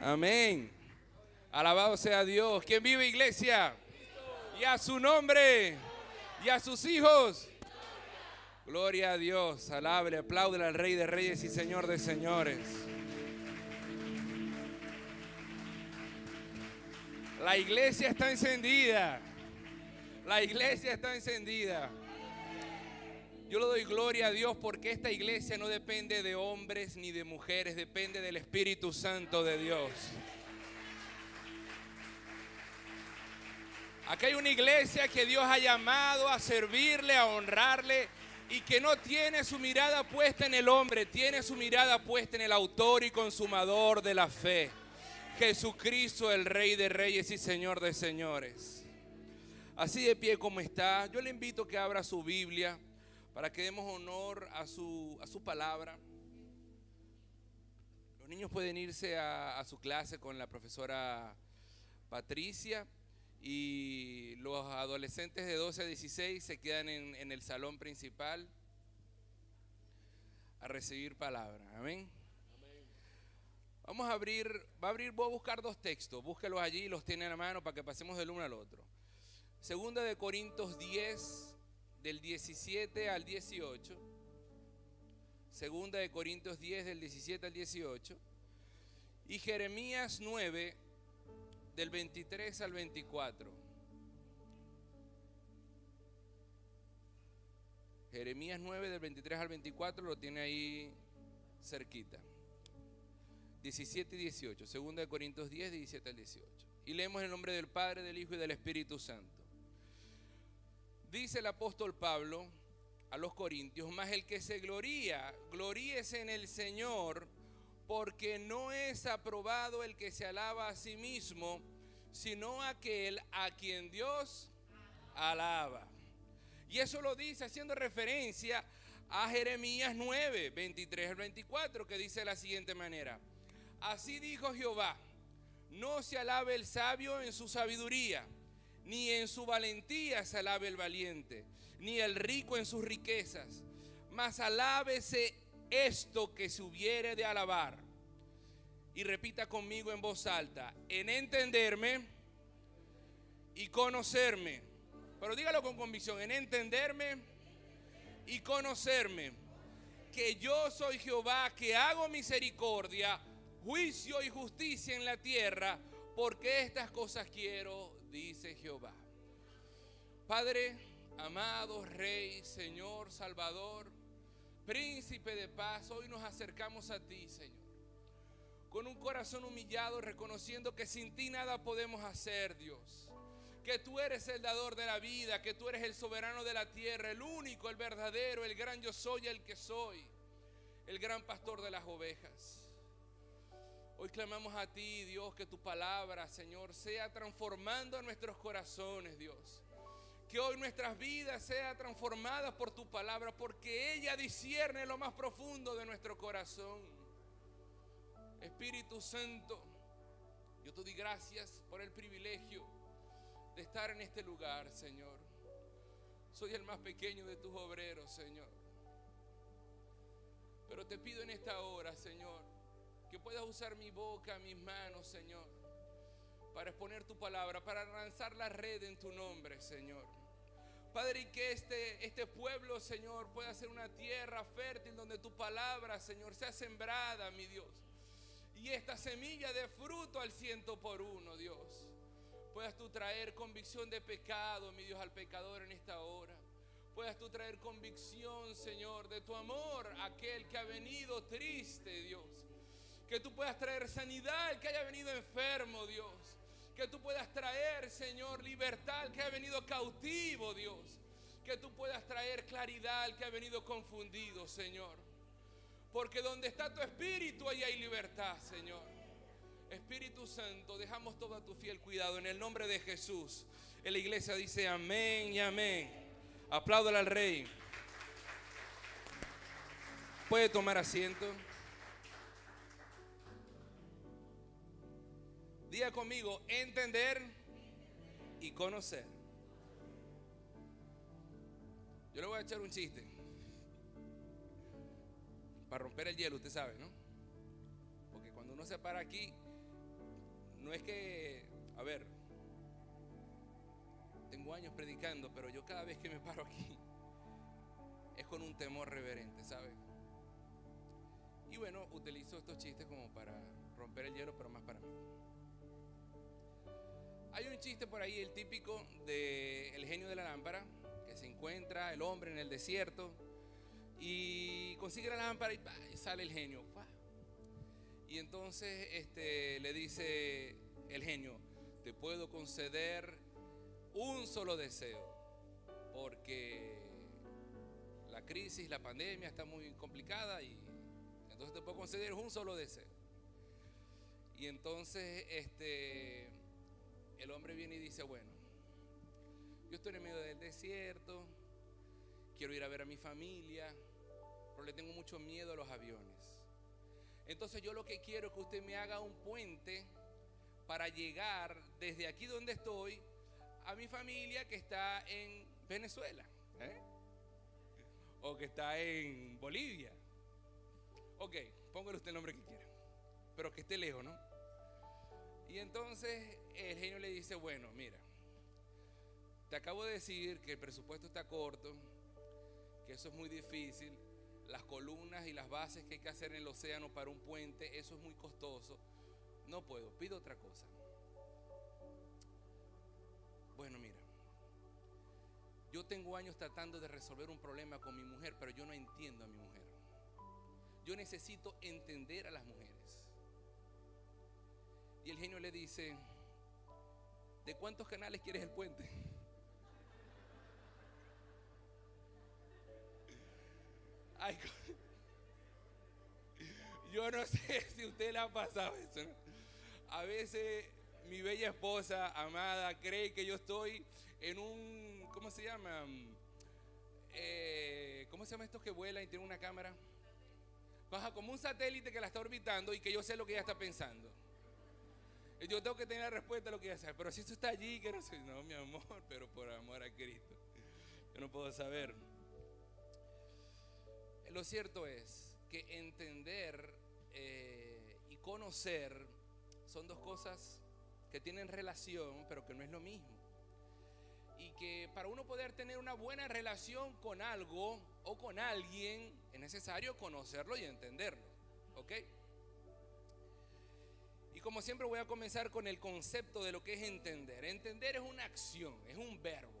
Amén. Alabado sea Dios. ¿Quién vive iglesia? Y a su nombre. Y a sus hijos. Gloria a Dios. Alabre, aplaude al Rey de Reyes y Señor de Señores. La iglesia está encendida. La iglesia está encendida. Yo le doy gloria a Dios porque esta iglesia no depende de hombres ni de mujeres, depende del Espíritu Santo de Dios. Aquí hay una iglesia que Dios ha llamado a servirle, a honrarle y que no tiene su mirada puesta en el hombre, tiene su mirada puesta en el autor y consumador de la fe. Jesucristo, el Rey de Reyes y Señor de Señores. Así de pie como está, yo le invito a que abra su Biblia para que demos honor a su, a su palabra. Los niños pueden irse a, su clase con la profesora Patricia y los adolescentes de 12 a 16 se quedan en, el salón principal a recibir palabra. Amén. Vamos a abrir, va a abrir, voy a buscar dos textos, búsquelos allí, los tiene en la mano para que pasemos del uno al otro. Segunda de Corintios 10, del 17 al 18. Segunda de Corintios 10 del 17 al 18. Y Jeremías 9 del 23 al 24. Jeremías 9 del 23 al 24 lo tiene ahí cerquita. 17 y 18. Segunda de Corintios 10, 17 al 18. Y leemos el nombre del Padre, del Hijo y del Espíritu Santo. Dice el apóstol Pablo a los corintios, más el que se gloría, gloríese en el Señor, porque no es aprobado el que se alaba a sí mismo, sino aquel a quien Dios alaba. Y eso lo dice haciendo referencia a Jeremías 9, 23 al 24, que dice de la siguiente manera. Así dijo Jehová, no se alabe el sabio en su sabiduría ni en su valentía se alabe el valiente, ni el rico en sus riquezas, mas alábese esto que se hubiere de alabar. Y repita conmigo en voz alta, en entenderme y conocerme. Pero dígalo con convicción, en entenderme y conocerme que yo soy Jehová, que hago misericordia, juicio y justicia en la tierra, porque estas cosas quiero dice Jehová. Padre, amado Rey, Señor, Salvador, Príncipe de paz, hoy nos acercamos a ti, Señor. Con un corazón humillado, reconociendo que sin ti nada podemos hacer, Dios. Que tú eres el dador de la vida, que tú eres el soberano de la tierra, el único, el verdadero, el gran yo soy, el que soy, el gran pastor de las ovejas. Hoy clamamos a ti, Dios, que tu palabra, Señor, sea transformando nuestros corazones, Dios. Que hoy nuestras vidas sean transformadas por tu palabra, porque ella discierne lo más profundo de nuestro corazón. Espíritu Santo, yo te doy gracias por el privilegio de estar en este lugar, Señor. Soy el más pequeño de tus obreros, Señor. Pero te pido en esta hora, Señor, que puedas usar mi boca, mis manos, Señor, para exponer tu palabra, para lanzar la red en tu nombre, Señor. Padre, y que este, este pueblo, Señor, pueda ser una tierra fértil donde tu palabra, Señor, sea sembrada, mi Dios. Y esta semilla de fruto al ciento por uno, Dios. Puedas tú traer convicción de pecado, mi Dios, al pecador en esta hora. Puedas tú traer convicción, Señor, de tu amor a aquel que ha venido triste, Dios que tú puedas traer sanidad al que haya venido enfermo, Dios. Que tú puedas traer, Señor, libertad al que haya venido cautivo, Dios. Que tú puedas traer claridad al que ha venido confundido, Señor. Porque donde está tu espíritu, ahí hay libertad, Señor. Espíritu Santo, dejamos todo tu fiel cuidado en el nombre de Jesús. En la iglesia dice amén y amén. Apláudale al rey. Puede tomar asiento. Diga conmigo, entender y conocer. Yo le voy a echar un chiste. Para romper el hielo, usted sabe, ¿no? Porque cuando uno se para aquí, no es que, a ver, tengo años predicando, pero yo cada vez que me paro aquí es con un temor reverente, ¿sabe? Y bueno, utilizo estos chistes como para romper el hielo, pero más para mí. Hay un chiste por ahí, el típico de el genio de la lámpara, que se encuentra el hombre en el desierto y consigue la lámpara y, y sale el genio. Y entonces este, le dice el genio, te puedo conceder un solo deseo, porque la crisis, la pandemia está muy complicada y entonces te puedo conceder un solo deseo. Y entonces este, el hombre viene y dice, bueno, yo estoy en medio del desierto, quiero ir a ver a mi familia, pero le tengo mucho miedo a los aviones. Entonces yo lo que quiero es que usted me haga un puente para llegar desde aquí donde estoy a mi familia que está en Venezuela. ¿eh? O que está en Bolivia. Ok, póngale usted el nombre que quiera. Pero que esté lejos, ¿no? Y entonces el genio le dice, bueno, mira, te acabo de decir que el presupuesto está corto, que eso es muy difícil, las columnas y las bases que hay que hacer en el océano para un puente, eso es muy costoso. No puedo, pido otra cosa. Bueno, mira, yo tengo años tratando de resolver un problema con mi mujer, pero yo no entiendo a mi mujer. Yo necesito entender a las mujeres. Y el genio le dice, ¿de cuántos canales quieres el puente? yo no sé si usted le ha pasado eso. A veces mi bella esposa, amada, cree que yo estoy en un, ¿cómo se llama? Eh, ¿Cómo se llama estos que vuelan y tienen una cámara? Baja como un satélite que la está orbitando y que yo sé lo que ella está pensando. Yo tengo que tener la respuesta a lo que ella sabe. Pero si esto está allí, que no. No, mi amor, pero por amor a Cristo. Yo no puedo saber. Lo cierto es que entender eh, y conocer son dos cosas que tienen relación, pero que no es lo mismo. Y que para uno poder tener una buena relación con algo o con alguien, es necesario conocerlo y entenderlo. ¿Ok? Como siempre voy a comenzar con el concepto de lo que es entender. Entender es una acción, es un verbo.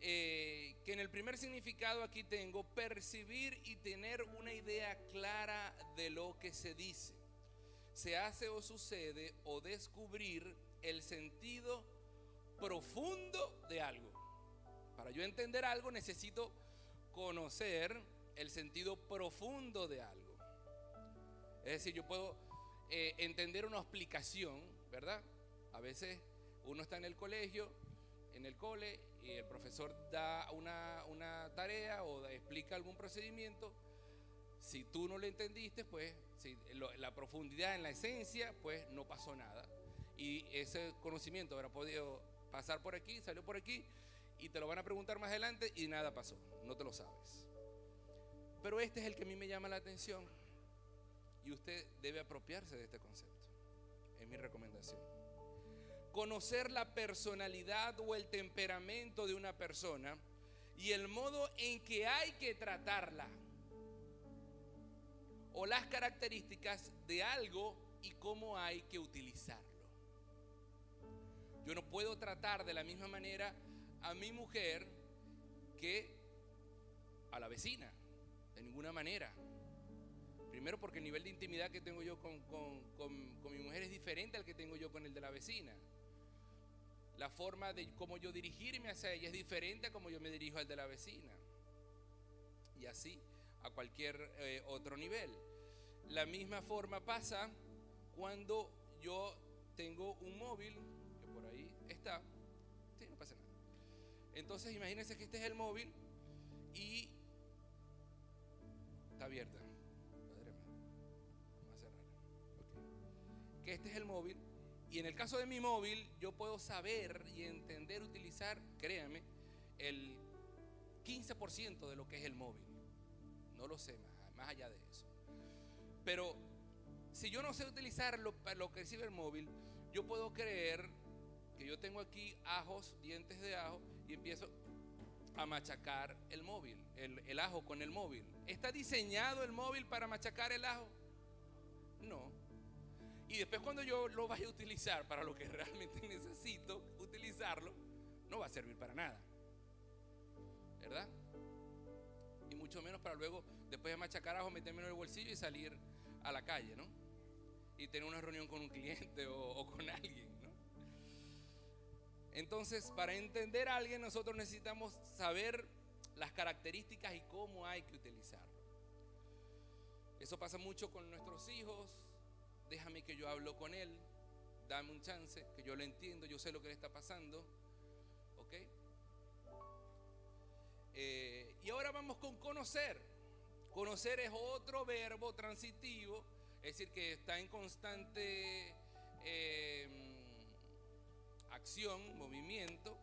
Eh, que en el primer significado aquí tengo percibir y tener una idea clara de lo que se dice. Se hace o sucede o descubrir el sentido profundo de algo. Para yo entender algo necesito conocer el sentido profundo de algo. Es decir, yo puedo eh, entender una explicación, ¿verdad? A veces uno está en el colegio, en el cole, y el profesor da una, tarea o explica algún procedimiento, si tú no lo entendiste, pues si la profundidad en la esencia, pues no pasó nada. Y ese conocimiento habrá podido pasar por aquí, salió por aquí, y te lo van a preguntar más adelante y nada pasó, no te lo sabes. Pero este es el que a mí me llama la atención y usted debe apropiarse de este concepto. Es mi recomendación conocer la personalidad o el temperamento de una persona y el modo en que hay que tratarla o las características de algo y cómo hay que utilizarlo. Yo no puedo tratar de la misma manera a mi mujer que a la vecina, de ninguna manera. Primero porque el nivel de intimidad que tengo yo con, con mi mujer es diferente al que tengo yo con el de la vecina. La forma de cómo yo dirigirme hacia ella es diferente a como yo me dirijo al de la vecina. Y así a cualquier eh, otro nivel. La misma forma pasa cuando yo tengo un móvil, que por ahí está. Sí, no pasa nada. Entonces imagínense que este es el móvil y está abierta. Que este es el móvil y en el caso de mi móvil, yo puedo saber y entender, utilizar, créanme, el 15% de lo que es el móvil. No lo sé más, más allá de eso. Pero si yo no sé utilizar lo, lo que recibe el móvil, yo puedo creer que yo tengo aquí ajos, dientes de ajo, y empiezo a machacar el móvil, el, el ajo con el móvil. ¿Está diseñado el móvil para machacar el ajo? No. Y después cuando yo lo vaya a utilizar para lo que realmente necesito utilizarlo, no va a servir para nada. ¿Verdad? Y mucho menos para luego, después de machacar ajo, meterme en el bolsillo y salir a la calle, ¿no? Y tener una reunión con un cliente o con alguien, ¿no? Entonces, para entender a alguien, nosotros necesitamos saber las características y cómo hay que utilizarlo. Eso pasa mucho con nuestros hijos. Déjame que yo hablo con él. Dame un chance, que yo lo entiendo, yo sé lo que le está pasando. ¿Ok? Eh, y ahora vamos con conocer. Conocer es otro verbo transitivo, es decir, que está en constante eh, acción, movimiento,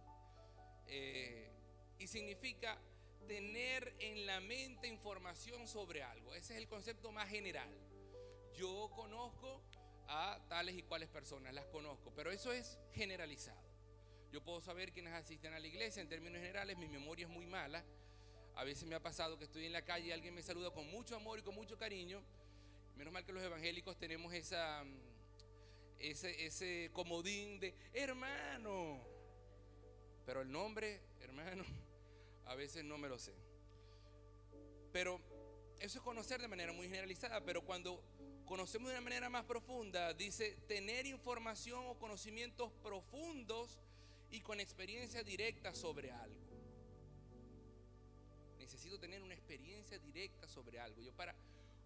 eh, y significa tener en la mente información sobre algo. Ese es el concepto más general. Yo conozco a tales y cuales personas, las conozco, pero eso es generalizado. Yo puedo saber quiénes asisten a la iglesia en términos generales, mi memoria es muy mala. A veces me ha pasado que estoy en la calle y alguien me saluda con mucho amor y con mucho cariño. Menos mal que los evangélicos tenemos esa, ese, ese comodín de hermano. Pero el nombre, hermano, a veces no me lo sé. Pero eso es conocer de manera muy generalizada, pero cuando conocemos de una manera más profunda, dice tener información o conocimientos profundos y con experiencia directa sobre algo. Necesito tener una experiencia directa sobre algo. Yo para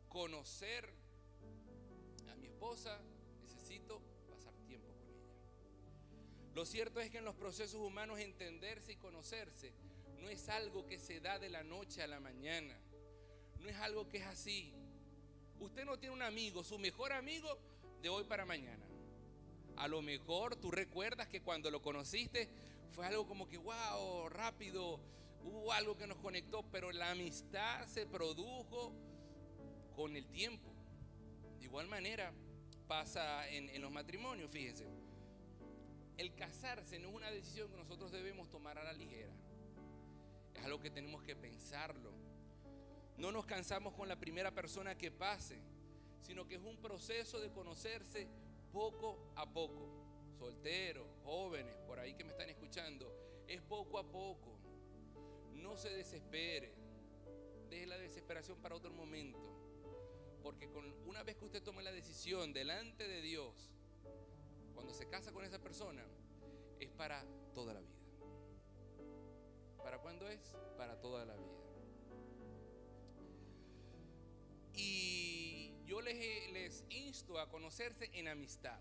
conocer a mi esposa necesito pasar tiempo con ella. Lo cierto es que en los procesos humanos entenderse y conocerse no es algo que se da de la noche a la mañana. No es algo que es así. Usted no tiene un amigo, su mejor amigo de hoy para mañana. A lo mejor tú recuerdas que cuando lo conociste fue algo como que, wow, rápido, hubo algo que nos conectó, pero la amistad se produjo con el tiempo. De igual manera pasa en, en los matrimonios, fíjense. El casarse no es una decisión que nosotros debemos tomar a la ligera. Es algo que tenemos que pensarlo. No nos cansamos con la primera persona que pase, sino que es un proceso de conocerse poco a poco. Solteros, jóvenes, por ahí que me están escuchando, es poco a poco. No se desespere. Deje la desesperación para otro momento. Porque con, una vez que usted tome la decisión delante de Dios, cuando se casa con esa persona, es para toda la vida. ¿Para cuándo es? Para toda la vida. Yo les, insto a conocerse en amistad.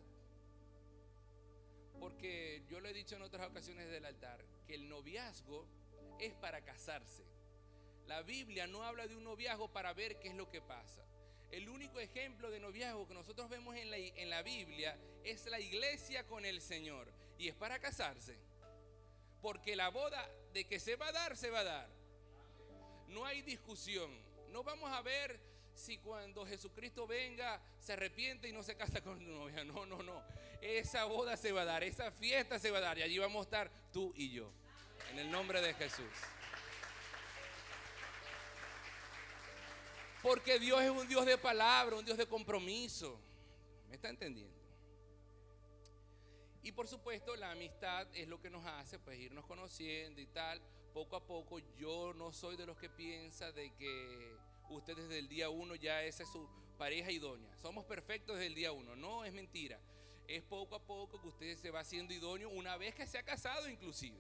Porque yo lo he dicho en otras ocasiones del altar, que el noviazgo es para casarse. La Biblia no habla de un noviazgo para ver qué es lo que pasa. El único ejemplo de noviazgo que nosotros vemos en la, en la Biblia es la iglesia con el Señor. Y es para casarse. Porque la boda de que se va a dar, se va a dar. No hay discusión. No vamos a ver si cuando Jesucristo venga se arrepiente y no se casa con su novia. No, no, no. Esa boda se va a dar, esa fiesta se va a dar y allí vamos a estar tú y yo. En el nombre de Jesús. Porque Dios es un Dios de palabra, un Dios de compromiso. ¿Me está entendiendo? Y por supuesto la amistad es lo que nos hace pues irnos conociendo y tal. Poco a poco yo no soy de los que piensa de que usted desde el día uno ya esa es su pareja idónea. Somos perfectos desde el día uno. No, es mentira. Es poco a poco que usted se va haciendo idóneo una vez que se ha casado inclusive.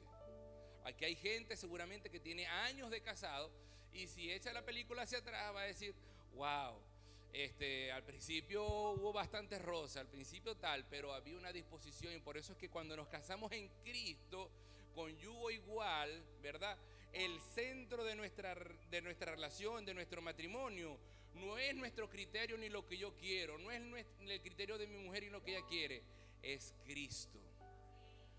Aquí hay gente seguramente que tiene años de casado y si echa la película hacia atrás va a decir, wow, este, al principio hubo bastante rosa, al principio tal, pero había una disposición y por eso es que cuando nos casamos en Cristo, con yugo igual, ¿verdad? El centro de nuestra, de nuestra relación, de nuestro matrimonio, no es nuestro criterio ni lo que yo quiero, no es el criterio de mi mujer y lo que ella quiere, es Cristo.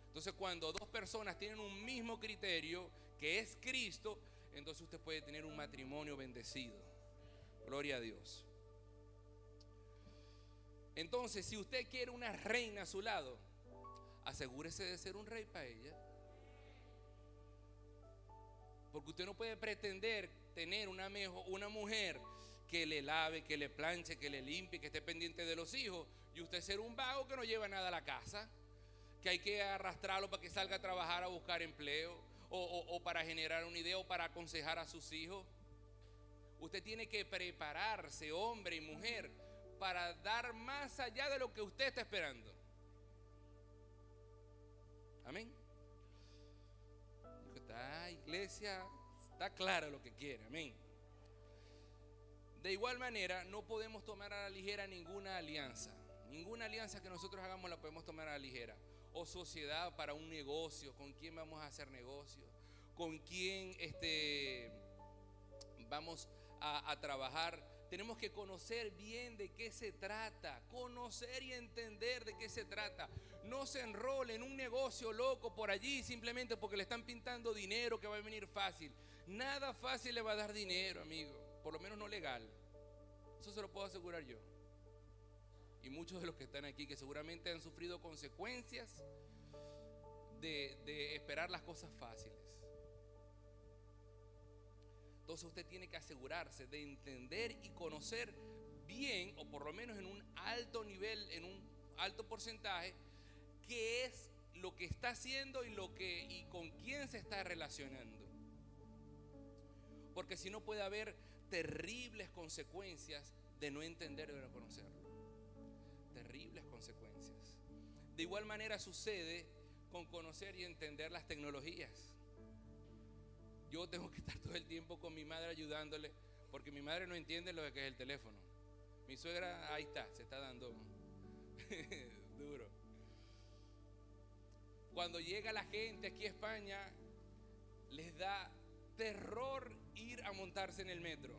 Entonces cuando dos personas tienen un mismo criterio, que es Cristo, entonces usted puede tener un matrimonio bendecido. Gloria a Dios. Entonces, si usted quiere una reina a su lado, asegúrese de ser un rey para ella. Porque usted no puede pretender tener una, una mujer que le lave, que le planche, que le limpie, que esté pendiente de los hijos, y usted ser un vago que no lleva nada a la casa, que hay que arrastrarlo para que salga a trabajar a buscar empleo, o, para generar una idea, o para aconsejar a sus hijos. Usted tiene que prepararse, hombre y mujer, para dar más allá de lo que usted está esperando. Amén. Esta iglesia está clara lo que quiere. Amén. De igual manera, no podemos tomar a la ligera ninguna alianza. Ninguna alianza que nosotros hagamos la podemos tomar a la ligera. O sociedad para un negocio, con quién vamos a hacer negocio, con quién este, vamos a trabajar. Tenemos que conocer bien de qué se trata, conocer y entender de qué se trata. No se enrole en un negocio loco por allí simplemente porque le están pintando dinero que va a venir fácil. Nada fácil le va a dar dinero, amigo por lo menos no legal. Eso se lo puedo asegurar yo. Y muchos de los que están aquí que seguramente han sufrido consecuencias de, esperar las cosas fáciles. Entonces usted tiene que asegurarse de entender y conocer bien, o por lo menos en un alto nivel, en un alto porcentaje, qué es lo que está haciendo y lo que y con quién se está relacionando. Porque si no puede haber terribles consecuencias de no entender y no conocerlo. Terribles consecuencias. De igual manera sucede con conocer y entender las tecnologías. Yo tengo que estar todo el tiempo con mi madre ayudándole, porque mi madre no entiende lo que es el teléfono. Mi suegra, ahí está, se está dando duro. Cuando llega la gente aquí a España, les da terror ir a montarse en el metro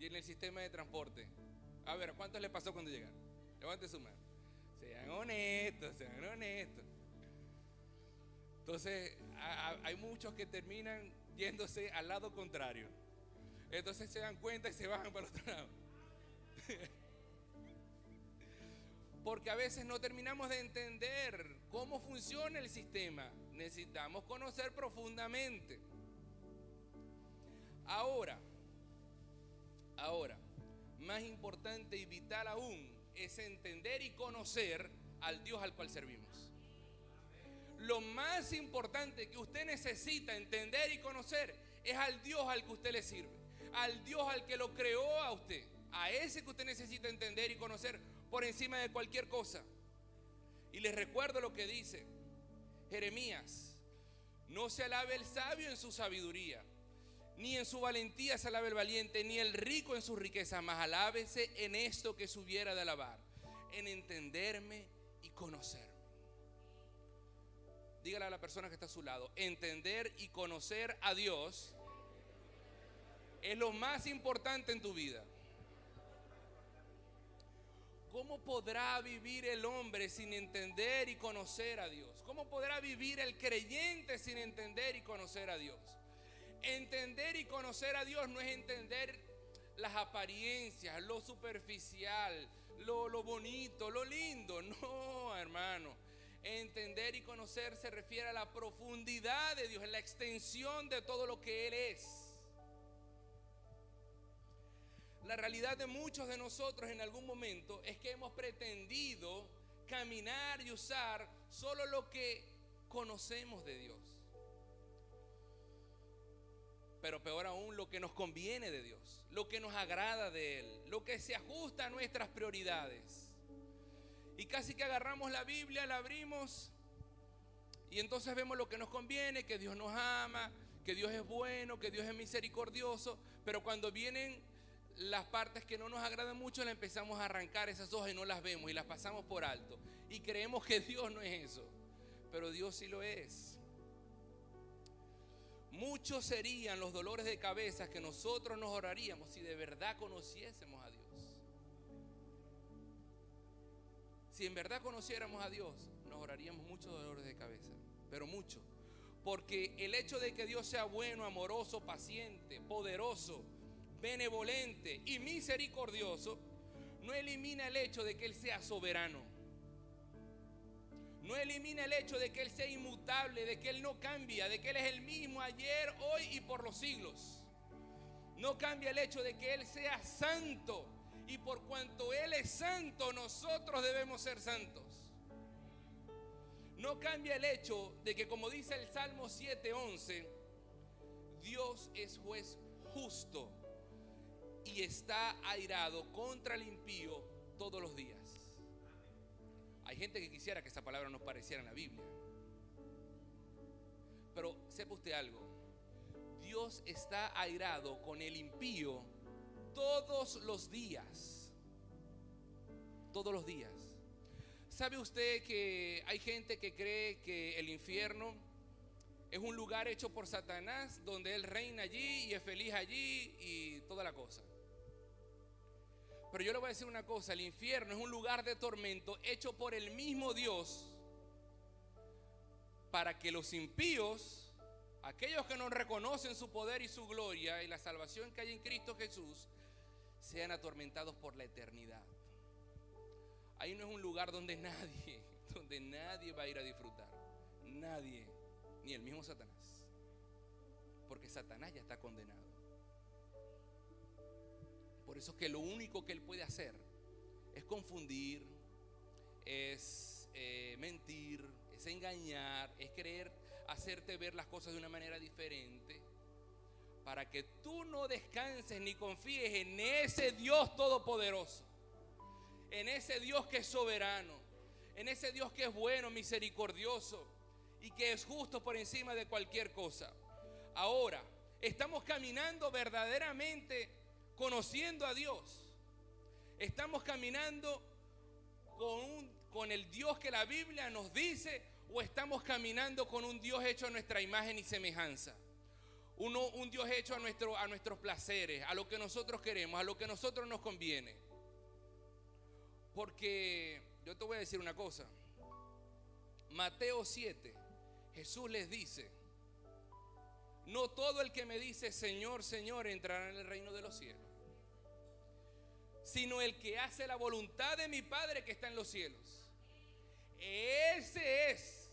y en el sistema de transporte. A ver, ¿cuántos le pasó cuando llegaron? Levante su mano. Sean honestos, sean honestos. Entonces, hay muchos que terminan yéndose al lado contrario. Entonces se dan cuenta y se bajan para otro lado. Porque a veces no terminamos de entender cómo funciona el sistema. Necesitamos conocer profundamente. Ahora, ahora, más importante y vital aún es entender y conocer al Dios al cual servimos. Lo más importante que usted necesita entender y conocer es al Dios al que usted le sirve, al Dios al que lo creó a usted, a ese que usted necesita entender y conocer por encima de cualquier cosa. Y les recuerdo lo que dice Jeremías, no se alabe el sabio en su sabiduría ni en su valentía se alabe el valiente, ni el rico en su riqueza, mas alábese en esto que subiera de alabar, en entenderme y conocerme. Dígale a la persona que está a su lado, entender y conocer a Dios es lo más importante en tu vida. ¿Cómo podrá vivir el hombre sin entender y conocer a Dios? ¿Cómo podrá vivir el creyente sin entender y conocer a Dios? Entender y conocer a Dios no es entender las apariencias, lo superficial, lo, lo bonito, lo lindo. No, hermano. Entender y conocer se refiere a la profundidad de Dios, en la extensión de todo lo que Él es. La realidad de muchos de nosotros en algún momento es que hemos pretendido caminar y usar solo lo que conocemos de Dios pero peor aún lo que nos conviene de Dios, lo que nos agrada de Él, lo que se ajusta a nuestras prioridades. Y casi que agarramos la Biblia, la abrimos y entonces vemos lo que nos conviene, que Dios nos ama, que Dios es bueno, que Dios es misericordioso, pero cuando vienen las partes que no nos agradan mucho, le empezamos a arrancar esas hojas y no las vemos y las pasamos por alto. Y creemos que Dios no es eso, pero Dios sí lo es. Muchos serían los dolores de cabeza que nosotros nos oraríamos si de verdad conociésemos a Dios. Si en verdad conociéramos a Dios, nos oraríamos muchos dolores de cabeza, pero mucho. Porque el hecho de que Dios sea bueno, amoroso, paciente, poderoso, benevolente y misericordioso, no elimina el hecho de que Él sea soberano. No elimina el hecho de que Él sea inmutable, de que Él no cambia, de que Él es el mismo ayer, hoy y por los siglos. No cambia el hecho de que Él sea santo. Y por cuanto Él es santo, nosotros debemos ser santos. No cambia el hecho de que, como dice el Salmo 7:11, Dios es juez justo y está airado contra el impío todos los días. Hay gente que quisiera que esa palabra nos pareciera en la Biblia. Pero sepa usted algo. Dios está airado con el impío todos los días. Todos los días. ¿Sabe usted que hay gente que cree que el infierno es un lugar hecho por Satanás donde él reina allí y es feliz allí y toda la cosa? Pero yo le voy a decir una cosa, el infierno es un lugar de tormento hecho por el mismo Dios para que los impíos, aquellos que no reconocen su poder y su gloria y la salvación que hay en Cristo Jesús, sean atormentados por la eternidad. Ahí no es un lugar donde nadie, donde nadie va a ir a disfrutar. Nadie, ni el mismo Satanás. Porque Satanás ya está condenado. Por eso es que lo único que él puede hacer es confundir, es eh, mentir, es engañar, es querer hacerte ver las cosas de una manera diferente. Para que tú no descanses ni confíes en ese Dios todopoderoso. En ese Dios que es soberano. En ese Dios que es bueno, misericordioso. Y que es justo por encima de cualquier cosa. Ahora, estamos caminando verdaderamente conociendo a Dios. Estamos caminando con, el Dios que la Biblia nos dice o estamos caminando con un Dios hecho a nuestra imagen y semejanza. Uno, un Dios hecho a, nuestro, a nuestros placeres, a lo que nosotros queremos, a lo que nosotros nos conviene. Porque yo te voy a decir una cosa. Mateo 7, Jesús les dice, no todo el que me dice Señor, Señor entrará en el reino de los cielos sino el que hace la voluntad de mi Padre que está en los cielos. Ese es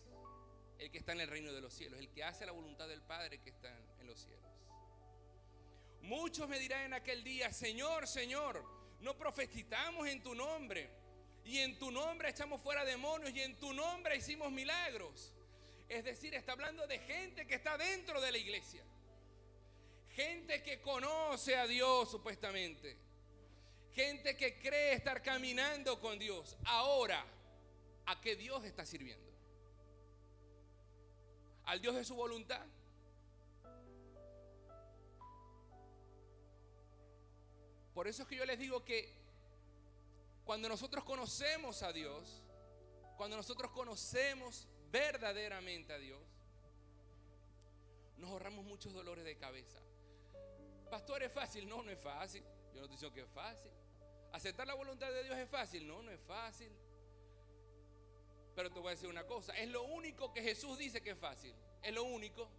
el que está en el reino de los cielos, el que hace la voluntad del Padre que está en los cielos. Muchos me dirán en aquel día, Señor, Señor, no profetizamos en tu nombre, y en tu nombre echamos fuera demonios, y en tu nombre hicimos milagros. Es decir, está hablando de gente que está dentro de la iglesia. Gente que conoce a Dios supuestamente. Gente que cree estar caminando con Dios. Ahora, ¿a qué Dios está sirviendo? ¿Al Dios de su voluntad? Por eso es que yo les digo que cuando nosotros conocemos a Dios, cuando nosotros conocemos verdaderamente a Dios, nos ahorramos muchos dolores de cabeza. Pastor, ¿es fácil? No, no es fácil. Yo no te digo que es fácil. ¿Aceptar la voluntad de Dios es fácil? No, no es fácil. Pero te voy a decir una cosa, es lo único que Jesús dice que es fácil. Es lo único.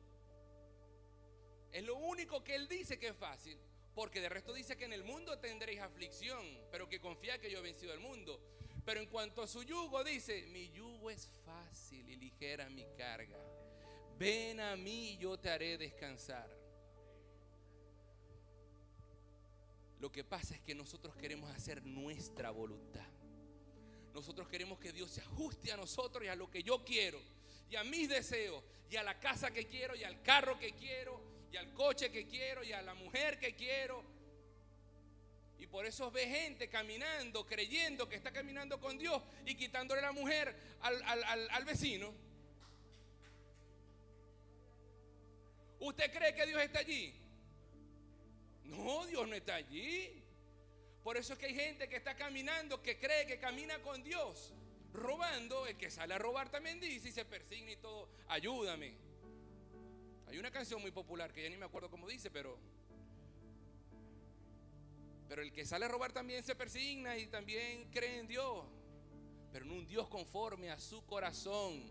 Es lo único que Él dice que es fácil. Porque de resto dice que en el mundo tendréis aflicción, pero que confía que yo he vencido el mundo. Pero en cuanto a su yugo, dice, mi yugo es fácil y ligera mi carga. Ven a mí y yo te haré descansar. Lo que pasa es que nosotros queremos hacer nuestra voluntad. Nosotros queremos que Dios se ajuste a nosotros y a lo que yo quiero, y a mis deseos, y a la casa que quiero, y al carro que quiero, y al coche que quiero, y a la mujer que quiero. Y por eso ve gente caminando, creyendo que está caminando con Dios y quitándole la mujer al, al vecino. ¿Usted cree que Dios está allí? No, Dios no está allí. Por eso es que hay gente que está caminando, que cree que camina con Dios, robando. El que sale a robar también dice y se persigna y todo. Ayúdame. Hay una canción muy popular que ya ni me acuerdo cómo dice, pero. Pero el que sale a robar también se persigna y también cree en Dios. Pero en un Dios conforme a su corazón.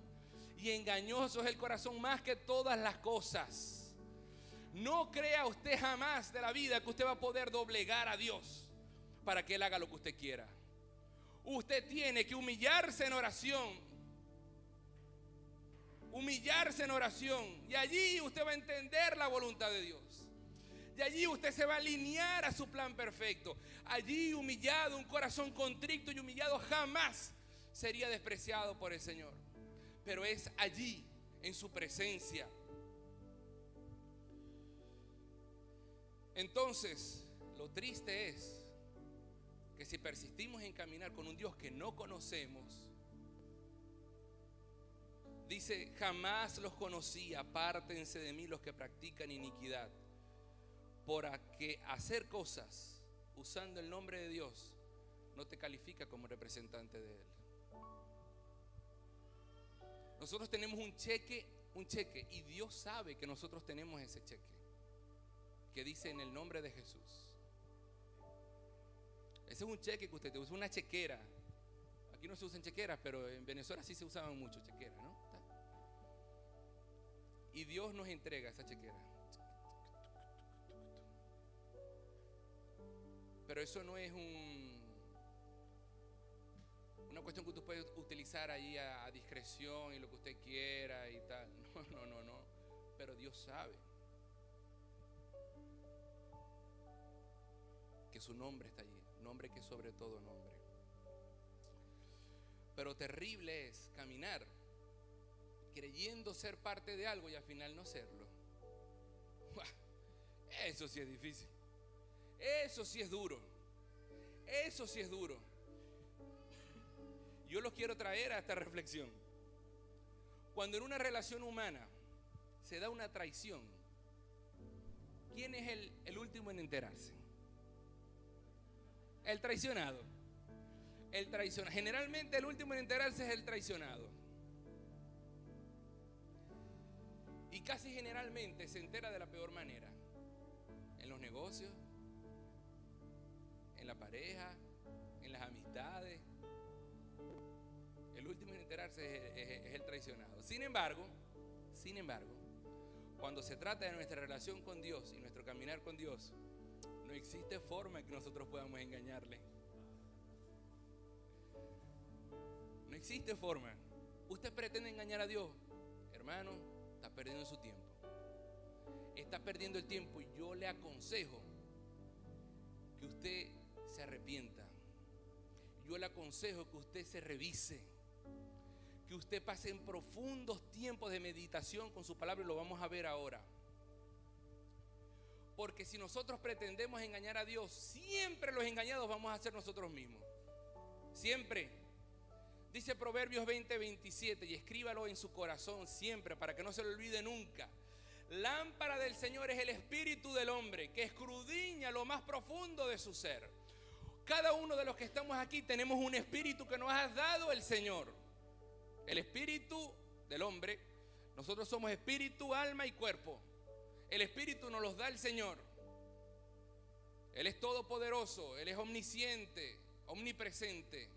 Y engañoso es el corazón más que todas las cosas. No crea usted jamás de la vida que usted va a poder doblegar a Dios para que Él haga lo que usted quiera. Usted tiene que humillarse en oración. Humillarse en oración. Y allí usted va a entender la voluntad de Dios. Y allí usted se va a alinear a su plan perfecto. Allí humillado, un corazón contrito y humillado jamás sería despreciado por el Señor. Pero es allí, en su presencia. Entonces, lo triste es que si persistimos en caminar con un Dios que no conocemos, dice, jamás los conocí, apártense de mí los que practican iniquidad, por que hacer cosas usando el nombre de Dios no te califica como representante de Él. Nosotros tenemos un cheque, un cheque, y Dios sabe que nosotros tenemos ese cheque, que dice en el nombre de Jesús. Ese es un cheque que usted te usa, una chequera. Aquí no se usan chequeras, pero en Venezuela sí se usaban mucho chequeras, ¿no? Y Dios nos entrega esa chequera. Pero eso no es un, una cuestión que usted puede utilizar ahí a, a, discreción y lo que usted quiera y tal. No, no, no, no. Pero Dios sabe su nombre está allí nombre que sobre todo nombre. Pero terrible es caminar creyendo ser parte de algo y al final no serlo. Eso sí es difícil. Eso sí es duro. Eso sí es duro. Yo los quiero traer a esta reflexión. Cuando en una relación humana se da una traición, ¿quién es el, el último en enterarse? El traicionado. El traicionado. Generalmente el último en enterarse es el traicionado. Y casi generalmente se entera de la peor manera. En los negocios, en la pareja, en las amistades. El último en enterarse es, el traicionado. Sin embargo, sin embargo, cuando se trata de nuestra relación con Dios y nuestro caminar con Dios, no existe forma que nosotros podamos engañarle. No existe forma. Usted pretende engañar a Dios. Hermano, está perdiendo su tiempo. Está perdiendo el tiempo y yo le aconsejo que usted se arrepienta. Yo le aconsejo que usted se revise. Que usted pase en profundos tiempos de meditación con su palabra y lo vamos a ver ahora. Porque si nosotros pretendemos engañar a Dios, siempre los engañados vamos a ser nosotros mismos. Siempre. Dice Proverbios 20, 27, y escríbalo en su corazón siempre para que no se lo olvide nunca. Lámpara del Señor es el espíritu del hombre que escrudiña lo más profundo de su ser. Cada uno de los que estamos aquí tenemos un espíritu que nos ha dado el Señor. El espíritu del hombre. Nosotros somos espíritu, alma y cuerpo. El Espíritu nos los da el Señor. Él es todopoderoso, Él es omnisciente, omnipresente.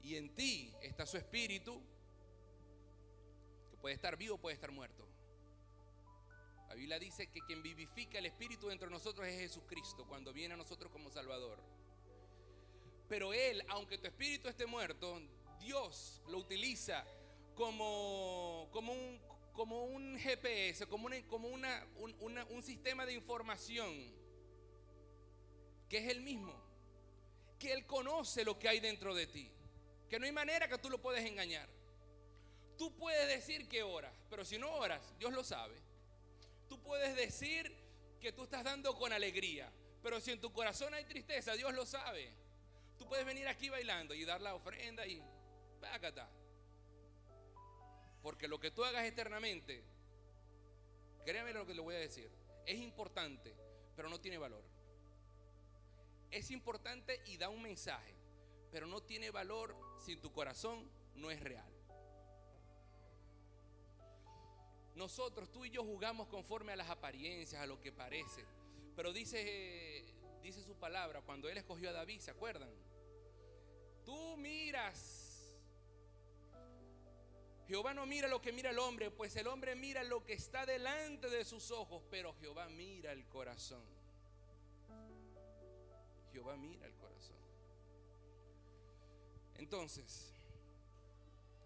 Y en ti está su Espíritu, que puede estar vivo, puede estar muerto. La Biblia dice que quien vivifica el Espíritu dentro de nosotros es Jesucristo, cuando viene a nosotros como Salvador. Pero Él, aunque tu espíritu esté muerto, Dios lo utiliza como, como un, como un GPS, como, como una, un, sistema de información que es el mismo, que Él conoce lo que hay dentro de ti, que no hay manera que tú lo puedes engañar. Tú puedes decir que oras, pero si no oras, Dios lo sabe. Tú puedes decir que tú estás dando con alegría, pero si en tu corazón hay tristeza, Dios lo sabe. Tú puedes venir aquí bailando y dar la ofrenda y págata. Porque lo que tú hagas eternamente, créame lo que le voy a decir, es importante, pero no tiene valor. Es importante y da un mensaje, pero no tiene valor si tu corazón no es real. Nosotros, tú y yo jugamos conforme a las apariencias, a lo que parece. Pero dice, dice su palabra, cuando él escogió a David, ¿se acuerdan? Tú miras Jehová no mira lo que mira el hombre, pues el hombre mira lo que está delante de sus ojos, pero Jehová mira el corazón. Jehová mira el corazón. Entonces,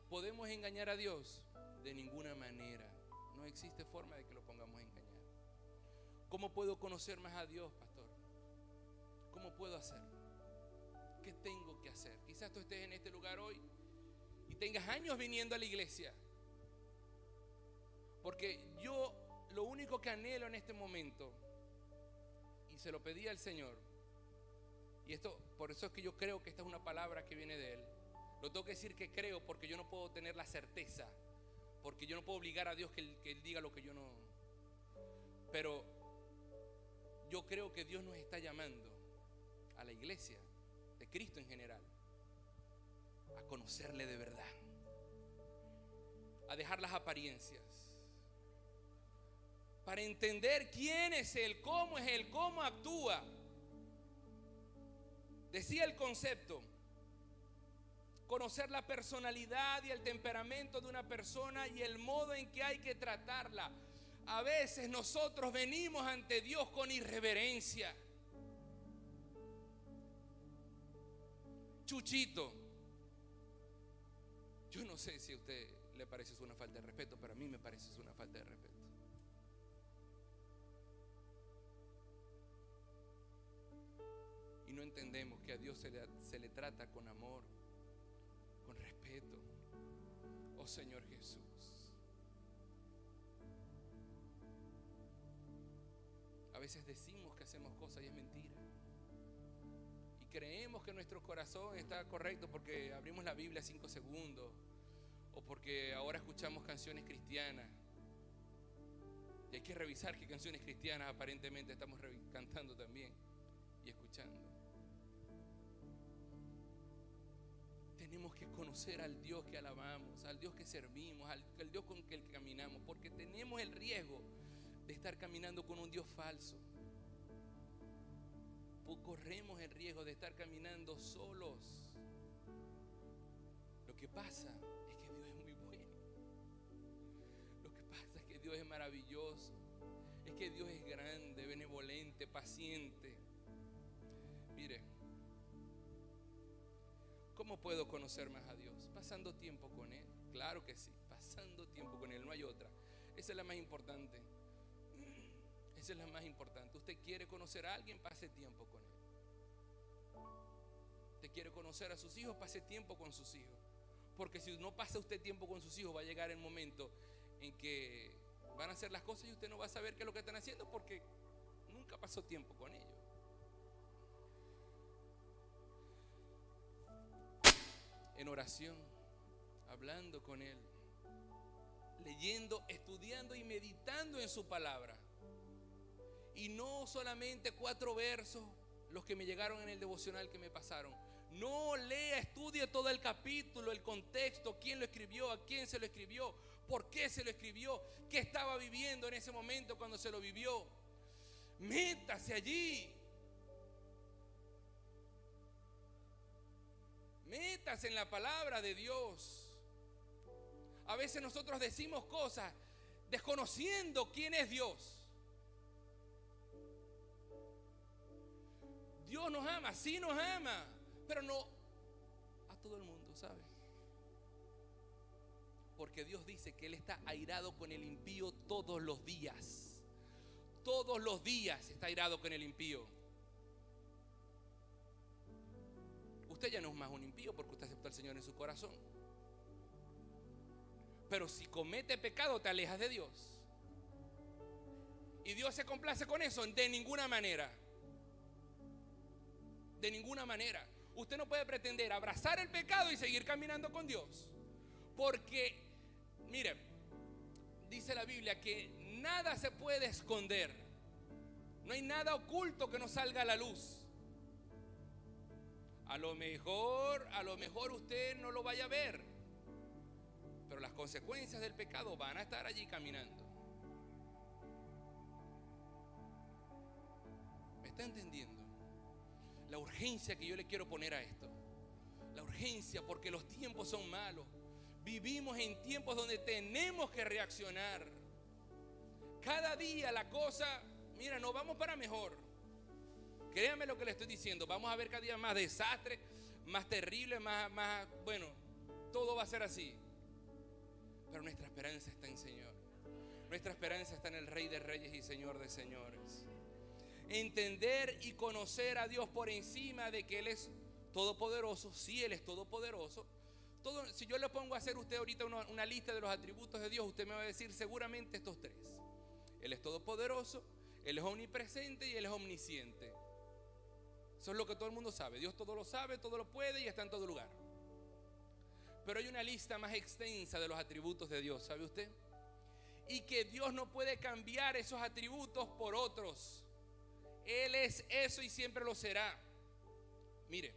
¿podemos engañar a Dios? De ninguna manera. No existe forma de que lo pongamos a engañar. ¿Cómo puedo conocer más a Dios, pastor? ¿Cómo puedo hacer? ¿Qué tengo que hacer? Quizás tú estés en este lugar hoy y tengas años viniendo a la iglesia. Porque yo lo único que anhelo en este momento, y se lo pedí al Señor, y esto, por eso es que yo creo que esta es una palabra que viene de Él. Lo tengo que decir que creo porque yo no puedo tener la certeza, porque yo no puedo obligar a Dios que Él, que él diga lo que yo no... Pero yo creo que Dios nos está llamando a la iglesia, de Cristo en general, a conocerle de verdad, a dejar las apariencias, para entender quién es Él, cómo es Él, cómo actúa. Decía el concepto, conocer la personalidad y el temperamento de una persona y el modo en que hay que tratarla. A veces nosotros venimos ante Dios con irreverencia. Chuchito. Yo no sé si a usted le parece una falta de respeto, pero a mí me parece una falta de respeto. Y no entendemos que a Dios se le, se le trata con amor, con respeto. Oh Señor Jesús. A veces decimos que hacemos cosas y es mentira. Creemos que nuestro corazón está correcto porque abrimos la Biblia cinco segundos o porque ahora escuchamos canciones cristianas. Y hay que revisar qué canciones cristianas aparentemente estamos cantando también y escuchando. Tenemos que conocer al Dios que alabamos, al Dios que servimos, al, al Dios con el que caminamos, porque tenemos el riesgo de estar caminando con un Dios falso. Corremos el riesgo de estar caminando solos. Lo que pasa es que Dios es muy bueno. Lo que pasa es que Dios es maravilloso. Es que Dios es grande, benevolente, paciente. Mire, ¿cómo puedo conocer más a Dios? Pasando tiempo con Él. Claro que sí, pasando tiempo con Él, no hay otra. Esa es la más importante. Esa es la más importante. Usted quiere conocer a alguien, pase tiempo con él. Usted quiere conocer a sus hijos, pase tiempo con sus hijos. Porque si no pasa usted tiempo con sus hijos, va a llegar el momento en que van a hacer las cosas y usted no va a saber qué es lo que están haciendo porque nunca pasó tiempo con ellos. En oración, hablando con Él, leyendo, estudiando y meditando en su palabra. Y no solamente cuatro versos, los que me llegaron en el devocional que me pasaron. No lea, estudie todo el capítulo, el contexto, quién lo escribió, a quién se lo escribió, por qué se lo escribió, qué estaba viviendo en ese momento cuando se lo vivió. Métase allí. Métase en la palabra de Dios. A veces nosotros decimos cosas desconociendo quién es Dios. Dios nos ama, sí nos ama, pero no a todo el mundo, ¿sabe? Porque Dios dice que Él está airado con el impío todos los días. Todos los días está airado con el impío. Usted ya no es más un impío porque usted aceptó al Señor en su corazón. Pero si comete pecado te alejas de Dios. Y Dios se complace con eso de ninguna manera. De ninguna manera. Usted no puede pretender abrazar el pecado y seguir caminando con Dios. Porque, mire, dice la Biblia que nada se puede esconder. No hay nada oculto que no salga a la luz. A lo mejor, a lo mejor usted no lo vaya a ver. Pero las consecuencias del pecado van a estar allí caminando. ¿Me está entendiendo? La urgencia que yo le quiero poner a esto. La urgencia porque los tiempos son malos. Vivimos en tiempos donde tenemos que reaccionar. Cada día la cosa, mira, no vamos para mejor. Créame lo que le estoy diciendo. Vamos a ver cada día más desastres, más terrible, más, más, bueno, todo va a ser así. Pero nuestra esperanza está en Señor. Nuestra esperanza está en el Rey de Reyes y Señor de Señores. Entender y conocer a Dios por encima de que Él es todopoderoso. Si Él es todopoderoso. Todo, si yo le pongo a hacer usted ahorita una, una lista de los atributos de Dios, usted me va a decir seguramente estos tres. Él es todopoderoso, Él es omnipresente y Él es omnisciente. Eso es lo que todo el mundo sabe. Dios todo lo sabe, todo lo puede y está en todo lugar. Pero hay una lista más extensa de los atributos de Dios, ¿sabe usted? Y que Dios no puede cambiar esos atributos por otros. Él es eso y siempre lo será. Mire,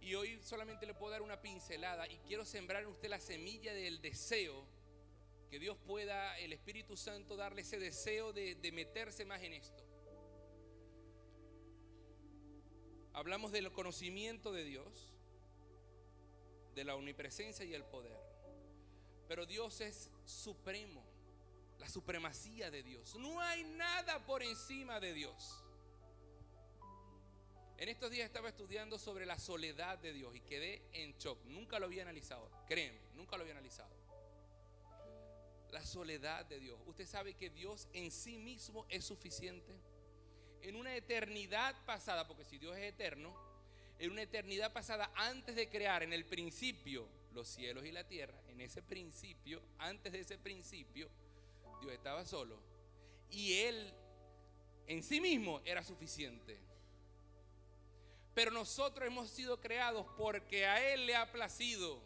y hoy solamente le puedo dar una pincelada y quiero sembrar en usted la semilla del deseo que Dios pueda, el Espíritu Santo, darle ese deseo de, de meterse más en esto. Hablamos del conocimiento de Dios, de la omnipresencia y el poder. Pero Dios es supremo, la supremacía de Dios. No hay nada por encima de Dios. En estos días estaba estudiando sobre la soledad de Dios y quedé en shock. Nunca lo había analizado, créeme, nunca lo había analizado. La soledad de Dios. Usted sabe que Dios en sí mismo es suficiente en una eternidad pasada, porque si Dios es eterno, en una eternidad pasada, antes de crear en el principio los cielos y la tierra, en ese principio, antes de ese principio, Dios estaba solo. Y Él en sí mismo era suficiente. Pero nosotros hemos sido creados porque a Él le ha placido.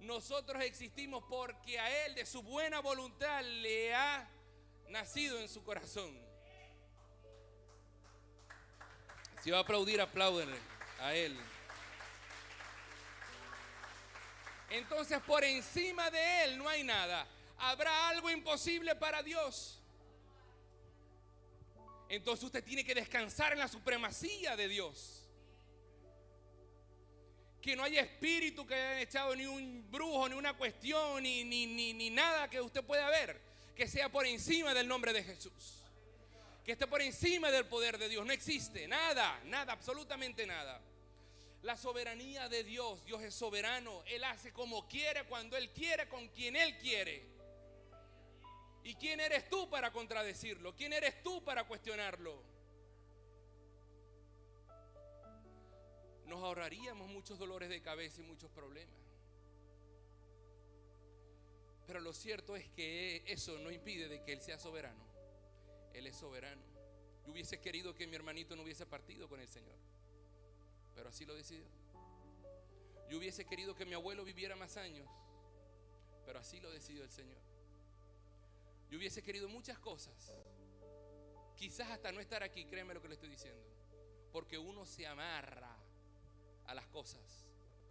Nosotros existimos porque a Él de su buena voluntad le ha nacido en su corazón. Si va a aplaudir, apláudenle a Él. Entonces por encima de Él no hay nada. ¿Habrá algo imposible para Dios? Entonces usted tiene que descansar en la supremacía de Dios. Que no haya espíritu que hayan echado ni un brujo, ni una cuestión, ni, ni, ni, ni nada que usted pueda ver. Que sea por encima del nombre de Jesús que esté por encima del poder de Dios. No existe nada, nada, absolutamente nada. La soberanía de Dios, Dios es soberano, Él hace como quiere, cuando Él quiere, con quien Él quiere. ¿Y quién eres tú para contradecirlo? ¿Quién eres tú para cuestionarlo? Nos ahorraríamos muchos dolores de cabeza y muchos problemas. Pero lo cierto es que eso no impide de que Él sea soberano. Él es soberano. Yo hubiese querido que mi hermanito no hubiese partido con el Señor, pero así lo decidió. Yo hubiese querido que mi abuelo viviera más años, pero así lo decidió el Señor. Yo hubiese querido muchas cosas, quizás hasta no estar aquí, créeme lo que le estoy diciendo, porque uno se amarra a las cosas,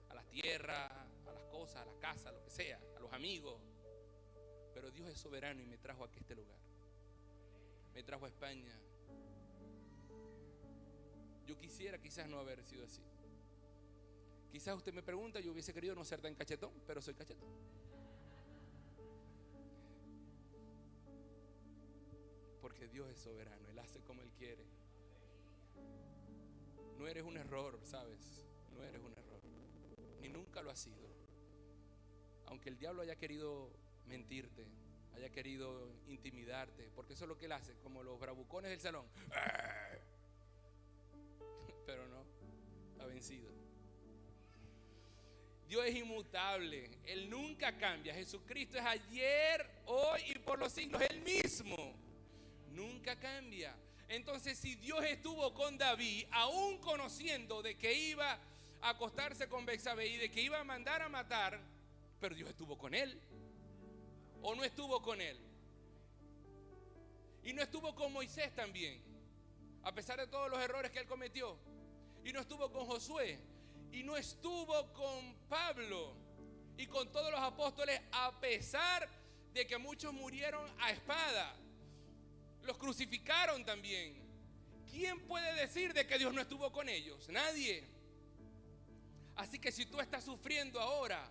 a la tierra, a las cosas, a la casa, a lo que sea, a los amigos. Pero Dios es soberano y me trajo aquí a este lugar me trajo a España. Yo quisiera quizás no haber sido así. Quizás usted me pregunta, yo hubiese querido no ser tan cachetón, pero soy cachetón. Porque Dios es soberano, Él hace como Él quiere. No eres un error, ¿sabes? No eres un error. Ni nunca lo has sido. Aunque el diablo haya querido mentirte, haya querido intimidarte, porque eso es lo que él hace, como los bravucones del salón. Pero no, ha vencido. Dios es inmutable, Él nunca cambia. Jesucristo es ayer, hoy y por los siglos, Él mismo. Nunca cambia. Entonces, si Dios estuvo con David, aún conociendo de que iba a acostarse con Bexabe y de que iba a mandar a matar, pero Dios estuvo con él o no estuvo con él. Y no estuvo con Moisés también, a pesar de todos los errores que él cometió. Y no estuvo con Josué. Y no estuvo con Pablo y con todos los apóstoles, a pesar de que muchos murieron a espada. Los crucificaron también. ¿Quién puede decir de que Dios no estuvo con ellos? Nadie. Así que si tú estás sufriendo ahora,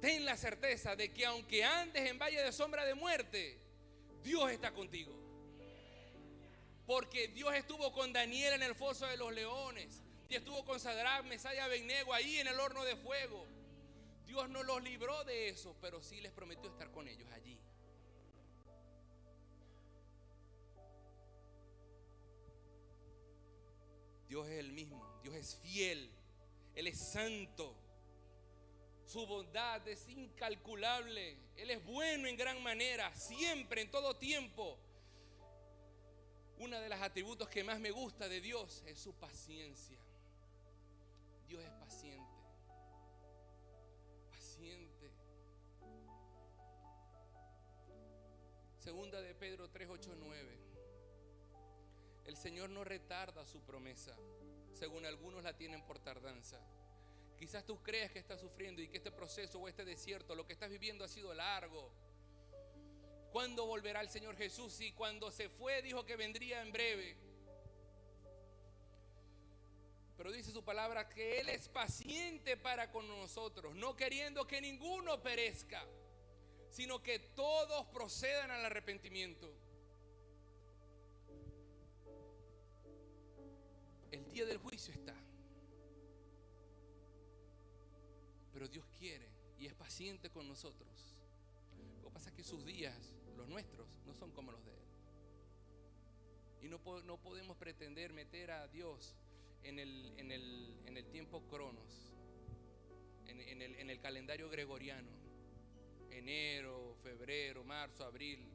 ten la certeza de que aunque andes en valle de sombra de muerte, Dios está contigo. Porque Dios estuvo con Daniel en el foso de los leones. y estuvo con Sadrach, Mesaya y Abednego ahí en el horno de fuego. Dios no los libró de eso, pero sí les prometió estar con ellos allí. Dios es el mismo, Dios es fiel, Él es santo. Su bondad es incalculable. Él es bueno en gran manera, siempre, en todo tiempo. Uno de los atributos que más me gusta de Dios es su paciencia. Dios es paciente. Paciente. Segunda de Pedro 3, 8, 9. El Señor no retarda su promesa, según algunos la tienen por tardanza. Quizás tú creas que estás sufriendo y que este proceso o este desierto, lo que estás viviendo ha sido largo. ¿Cuándo volverá el Señor Jesús? Y cuando se fue dijo que vendría en breve. Pero dice su palabra que Él es paciente para con nosotros, no queriendo que ninguno perezca, sino que todos procedan al arrepentimiento. El día del juicio está. Pero Dios quiere y es paciente con nosotros. Lo que pasa es que sus días, los nuestros, no son como los de Él. Y no, no podemos pretender meter a Dios en el, en el, en el tiempo cronos, en, el, en el calendario gregoriano, enero, febrero, marzo, abril.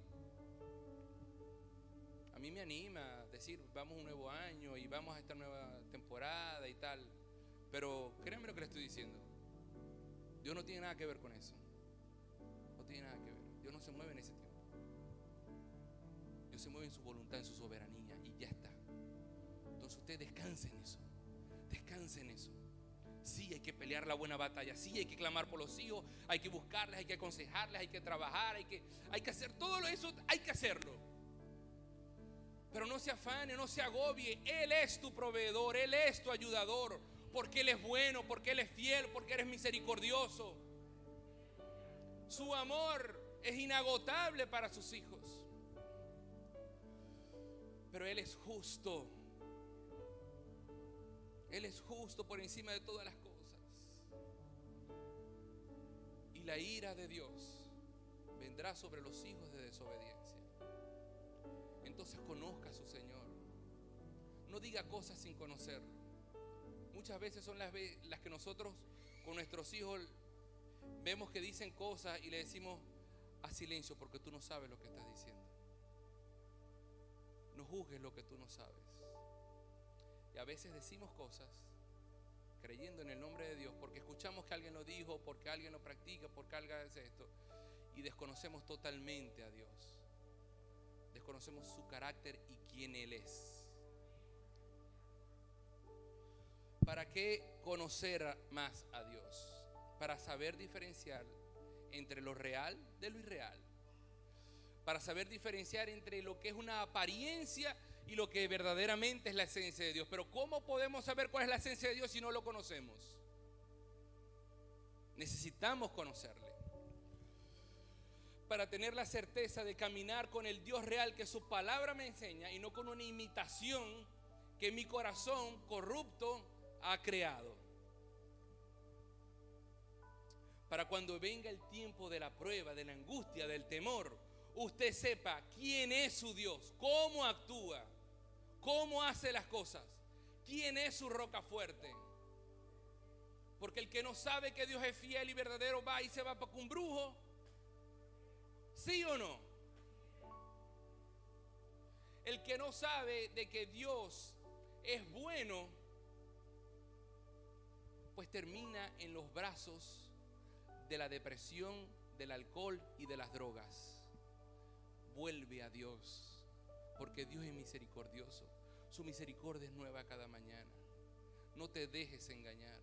Mí me anima decir, vamos un nuevo año y vamos a esta nueva temporada y tal. Pero créanme lo que le estoy diciendo. Dios no tiene nada que ver con eso. No tiene nada que ver. Dios no se mueve en ese tiempo. Dios se mueve en su voluntad, en su soberanía y ya está. Entonces usted descanse en eso. Descanse en eso. Sí, hay que pelear la buena batalla. Sí, hay que clamar por los hijos. Hay que buscarles, hay que aconsejarles, hay que trabajar, hay que, hay que hacer todo eso. Hay que hacerlo. Pero no se afane, no se agobie. Él es tu proveedor, Él es tu ayudador. Porque Él es bueno, porque Él es fiel, porque Él es misericordioso. Su amor es inagotable para sus hijos. Pero Él es justo. Él es justo por encima de todas las cosas. Y la ira de Dios vendrá sobre los hijos de desobediencia. Conozca a su Señor. No diga cosas sin conocerlo. Muchas veces son las, las que nosotros con nuestros hijos vemos que dicen cosas y le decimos a silencio porque tú no sabes lo que estás diciendo. No juzgues lo que tú no sabes. Y a veces decimos cosas creyendo en el nombre de Dios porque escuchamos que alguien lo dijo, porque alguien lo practica, porque alguien hace esto y desconocemos totalmente a Dios. Desconocemos su carácter y quién Él es. ¿Para qué conocer más a Dios? Para saber diferenciar entre lo real de lo irreal. Para saber diferenciar entre lo que es una apariencia y lo que verdaderamente es la esencia de Dios. Pero ¿cómo podemos saber cuál es la esencia de Dios si no lo conocemos? Necesitamos conocerle. Para tener la certeza de caminar con el Dios real que su palabra me enseña y no con una imitación que mi corazón corrupto ha creado. Para cuando venga el tiempo de la prueba, de la angustia, del temor, usted sepa quién es su Dios, cómo actúa, cómo hace las cosas, quién es su roca fuerte. Porque el que no sabe que Dios es fiel y verdadero va y se va para un brujo. ¿Sí o no? El que no sabe de que Dios es bueno pues termina en los brazos de la depresión, del alcohol y de las drogas. Vuelve a Dios, porque Dios es misericordioso. Su misericordia es nueva cada mañana. No te dejes engañar.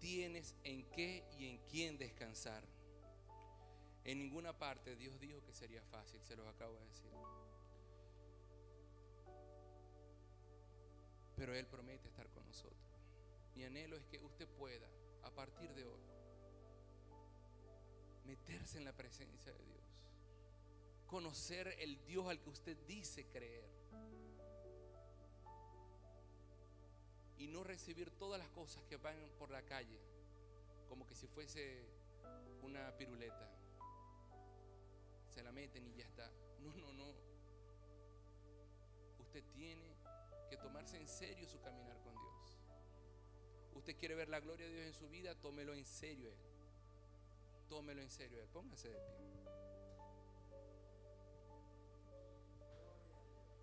Tienes en qué y en quién descansar. En ninguna parte Dios dijo que sería fácil, se los acabo de decir. pero Él promete estar con nosotros. Mi anhelo es que usted pueda, a partir de hoy, meterse en la presencia de Dios, conocer el Dios al que usted dice creer y no recibir todas las cosas que van por la calle como que si fuese una piruleta. Se la meten y ya está. No, no, no. Usted tiene que tomarse en serio su caminar con Dios. Usted quiere ver la gloria de Dios en su vida, tómelo en serio Él. Tómelo en serio Él. Póngase de pie.